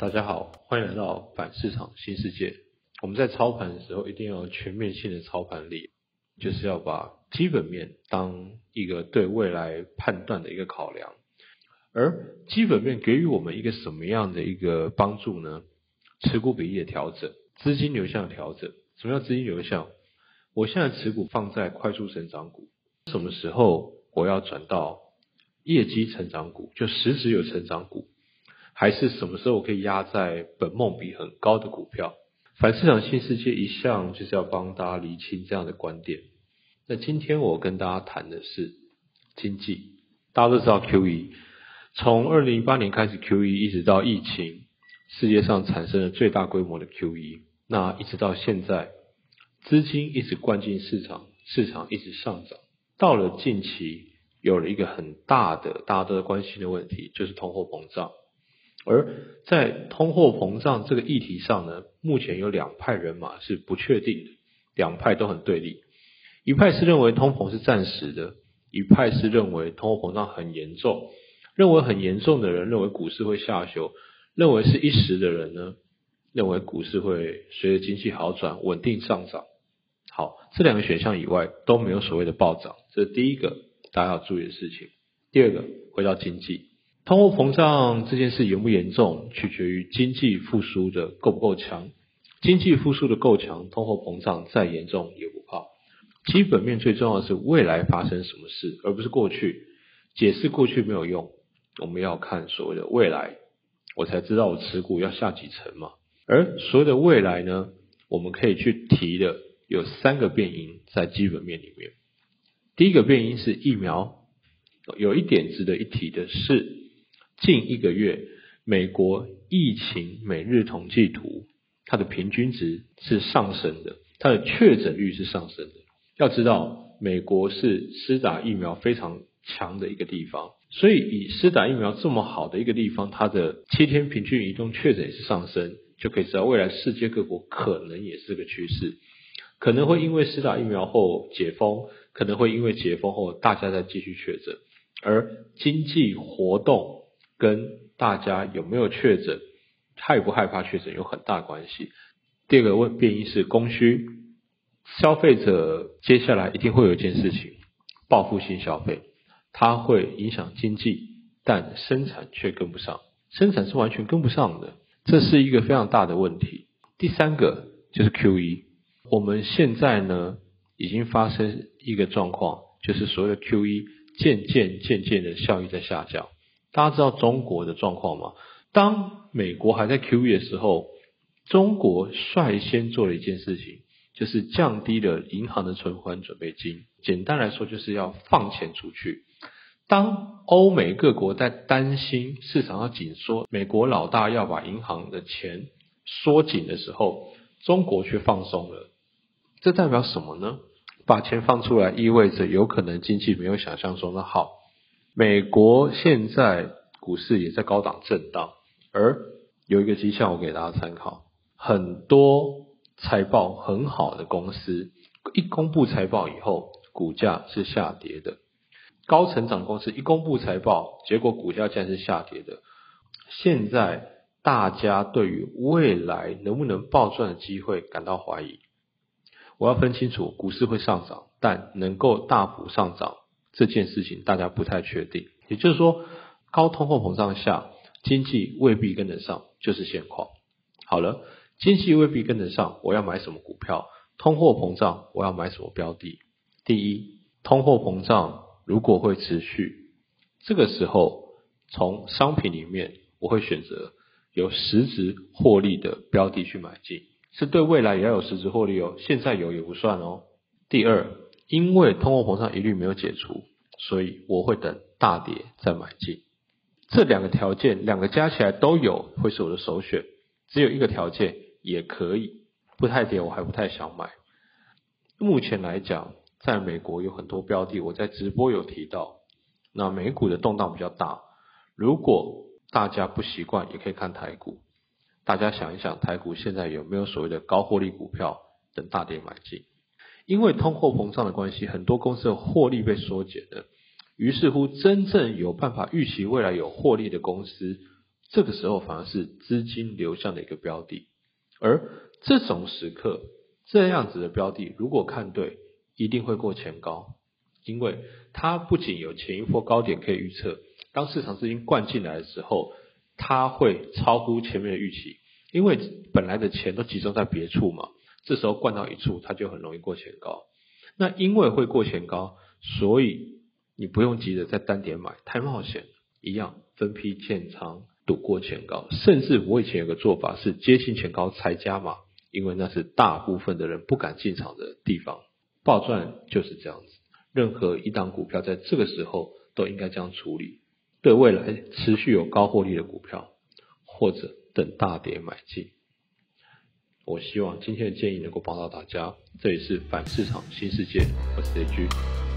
大家好，欢迎来到反市场新世界。我们在操盘的时候，一定要全面性的操盘力，就是要把基本面当一个对未来判断的一个考量。而基本面给予我们一个什么样的一个帮助呢？持股比例的调整，资金流向的调整。什么叫资金流向？我现在持股放在快速成长股，什么时候我要转到业绩成长股？就实质有成长股。还是什么时候我可以压在本梦比很高的股票？反市场新世界一向就是要帮大家厘清这样的观点。那今天我跟大家谈的是经济。大家都知道 Q E，从二零一八年开始 Q E，一直到疫情，世界上产生了最大规模的 Q E。那一直到现在，资金一直灌进市场，市场一直上涨。到了近期，有了一个很大的大家都在关心的问题，就是通货膨胀。而在通货膨胀这个议题上呢，目前有两派人马是不确定的，两派都很对立。一派是认为通膨是暂时的，一派是认为通货膨胀很严重。认为很严重的人认为股市会下修，认为是一时的人呢，认为股市会随着经济好转稳定上涨。好，这两个选项以外都没有所谓的暴涨，这是第一个大家要注意的事情。第二个，回到经济。通货膨胀这件事严不严重，取决于经济复苏的够不够强。经济复苏的够强，通货膨胀再严重也不怕。基本面最重要的是未来发生什么事，而不是过去。解释过去没有用，我们要看所谓的未来，我才知道我持股要下几层嘛。而所谓的未来呢，我们可以去提的有三个变因在基本面里面。第一个变因是疫苗，有一点值得一提的是。近一个月，美国疫情每日统计图，它的平均值是上升的，它的确诊率是上升的。要知道，美国是施打疫苗非常强的一个地方，所以以施打疫苗这么好的一个地方，它的七天平均移动确诊也是上升，就可以知道未来世界各国可能也是个趋势，可能会因为施打疫苗后解封，可能会因为解封后大家再继续确诊，而经济活动。跟大家有没有确诊、害不害怕确诊有很大关系。第二个问变异是供需，消费者接下来一定会有一件事情，报复性消费，它会影响经济，但生产却跟不上，生产是完全跟不上的，这是一个非常大的问题。第三个就是 Q E，我们现在呢已经发生一个状况，就是所谓的 Q E 渐渐渐渐的效益在下降。大家知道中国的状况吗？当美国还在 QE 的时候，中国率先做了一件事情，就是降低了银行的存款准备金。简单来说，就是要放钱出去。当欧美各国在担心市场要紧缩，美国老大要把银行的钱缩紧的时候，中国却放松了。这代表什么呢？把钱放出来，意味着有可能经济没有想象中的好。美国现在股市也在高档震荡，而有一个迹象我给大家参考，很多财报很好的公司一公布财报以后，股价是下跌的；高成长公司一公布财报，结果股价竟然是下跌的。现在大家对于未来能不能暴赚的机会感到怀疑。我要分清楚，股市会上涨，但能够大幅上涨。这件事情大家不太确定，也就是说，高通货膨胀下，经济未必跟得上，就是现况。好了，经济未必跟得上，我要买什么股票？通货膨胀，我要买什么标的？第一，通货膨胀如果会持续，这个时候从商品里面，我会选择有实质获利的标的去买进，是对未来也要有实质获利哦，现在有也不算哦。第二。因为通货膨胀疑虑没有解除，所以我会等大跌再买进。这两个条件，两个加起来都有，会是我的首选。只有一个条件也可以，不太跌我还不太想买。目前来讲，在美国有很多标的，我在直播有提到。那美股的动荡比较大，如果大家不习惯，也可以看台股。大家想一想，台股现在有没有所谓的高获利股票，等大跌买进？因为通货膨胀的关系，很多公司的获利被缩减了。于是乎，真正有办法预期未来有获利的公司，这个时候反而是资金流向的一个标的。而这种时刻，这样子的标的，如果看对，一定会过前高，因为它不仅有前一波高点可以预测，当市场资金灌进来的时候，它会超乎前面的预期，因为本来的钱都集中在别处嘛，这时候灌到一处，它就很容易过前高。那因为会过前高，所以你不用急着在单点买，太冒险，一样分批建仓。赌过前高，甚至我以前有个做法是接近前高才加码，因为那是大部分的人不敢进场的地方。暴赚就是这样子，任何一档股票在这个时候都应该这样处理。对未来持续有高获利的股票，或者等大跌买进。我希望今天的建议能够帮到大家。这里是反市场新世界，我是 J。